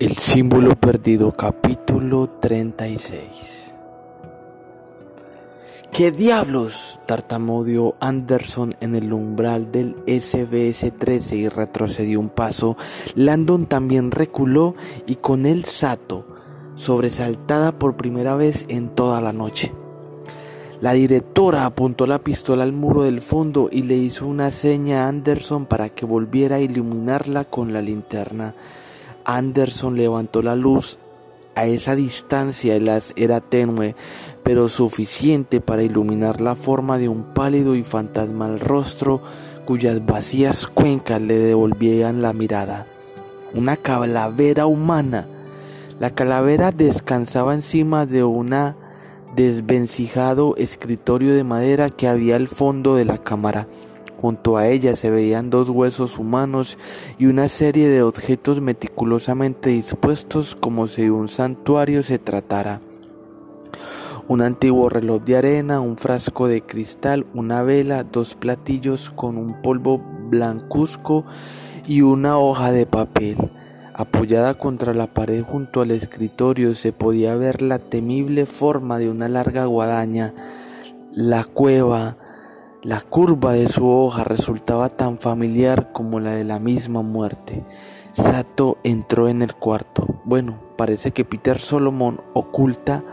El símbolo perdido, capítulo 36. ¿Qué diablos? tartamudeó Anderson en el umbral del SBS-13 y retrocedió un paso. Landon también reculó y con él Sato, sobresaltada por primera vez en toda la noche. La directora apuntó la pistola al muro del fondo y le hizo una seña a Anderson para que volviera a iluminarla con la linterna. Anderson levantó la luz. A esa distancia haz era tenue, pero suficiente para iluminar la forma de un pálido y fantasmal rostro cuyas vacías cuencas le devolvían la mirada. Una calavera humana. La calavera descansaba encima de una desvencijado escritorio de madera que había al fondo de la cámara. Junto a ella se veían dos huesos humanos y una serie de objetos meticulosamente dispuestos como si un santuario se tratara. Un antiguo reloj de arena, un frasco de cristal, una vela, dos platillos con un polvo blancuzco y una hoja de papel. Apoyada contra la pared junto al escritorio se podía ver la temible forma de una larga guadaña. La cueva, la curva de su hoja resultaba tan familiar como la de la misma muerte. Sato entró en el cuarto. Bueno, parece que Peter Solomon oculta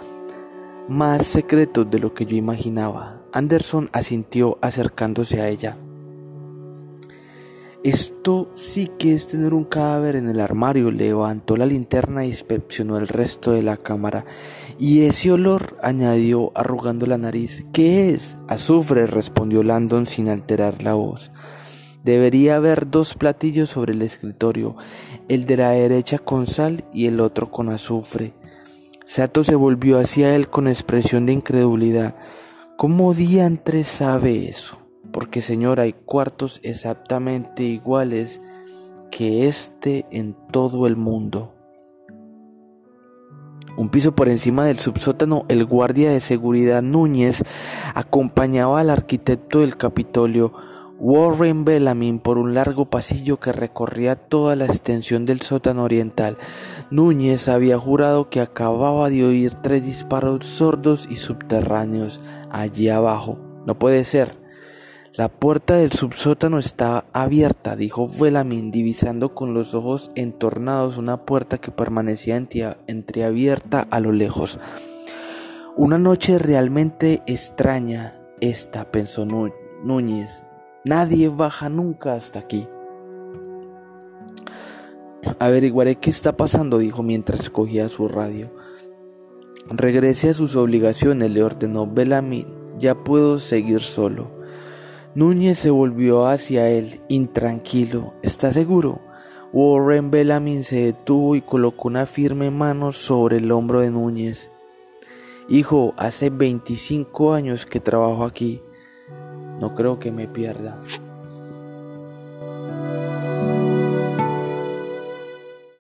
más secretos de lo que yo imaginaba. Anderson asintió acercándose a ella. Esto sí que es tener un cadáver en el armario. Levantó la linterna y inspeccionó el resto de la cámara. Y ese olor, añadió arrugando la nariz. ¿Qué es? Azufre, respondió Landon sin alterar la voz. Debería haber dos platillos sobre el escritorio, el de la derecha con sal y el otro con azufre. Sato se volvió hacia él con expresión de incredulidad. ¿Cómo diantre sabe eso? Porque Señor hay cuartos exactamente iguales que este en todo el mundo. Un piso por encima del subsótano, el guardia de seguridad Núñez acompañaba al arquitecto del Capitolio, Warren Bellamy, por un largo pasillo que recorría toda la extensión del sótano oriental. Núñez había jurado que acababa de oír tres disparos sordos y subterráneos allí abajo. No puede ser. La puerta del subsótano está abierta, dijo Velamin, divisando con los ojos entornados una puerta que permanecía entreabierta a lo lejos. Una noche realmente extraña esta, pensó Núñez. Nadie baja nunca hasta aquí. Averiguaré qué está pasando, dijo mientras cogía su radio. Regrese a sus obligaciones, le ordenó Bellamy. Ya puedo seguir solo. Núñez se volvió hacia él, intranquilo. ¿Está seguro? Warren Bellamy se detuvo y colocó una firme mano sobre el hombro de Núñez. Hijo, hace 25 años que trabajo aquí. No creo que me pierda.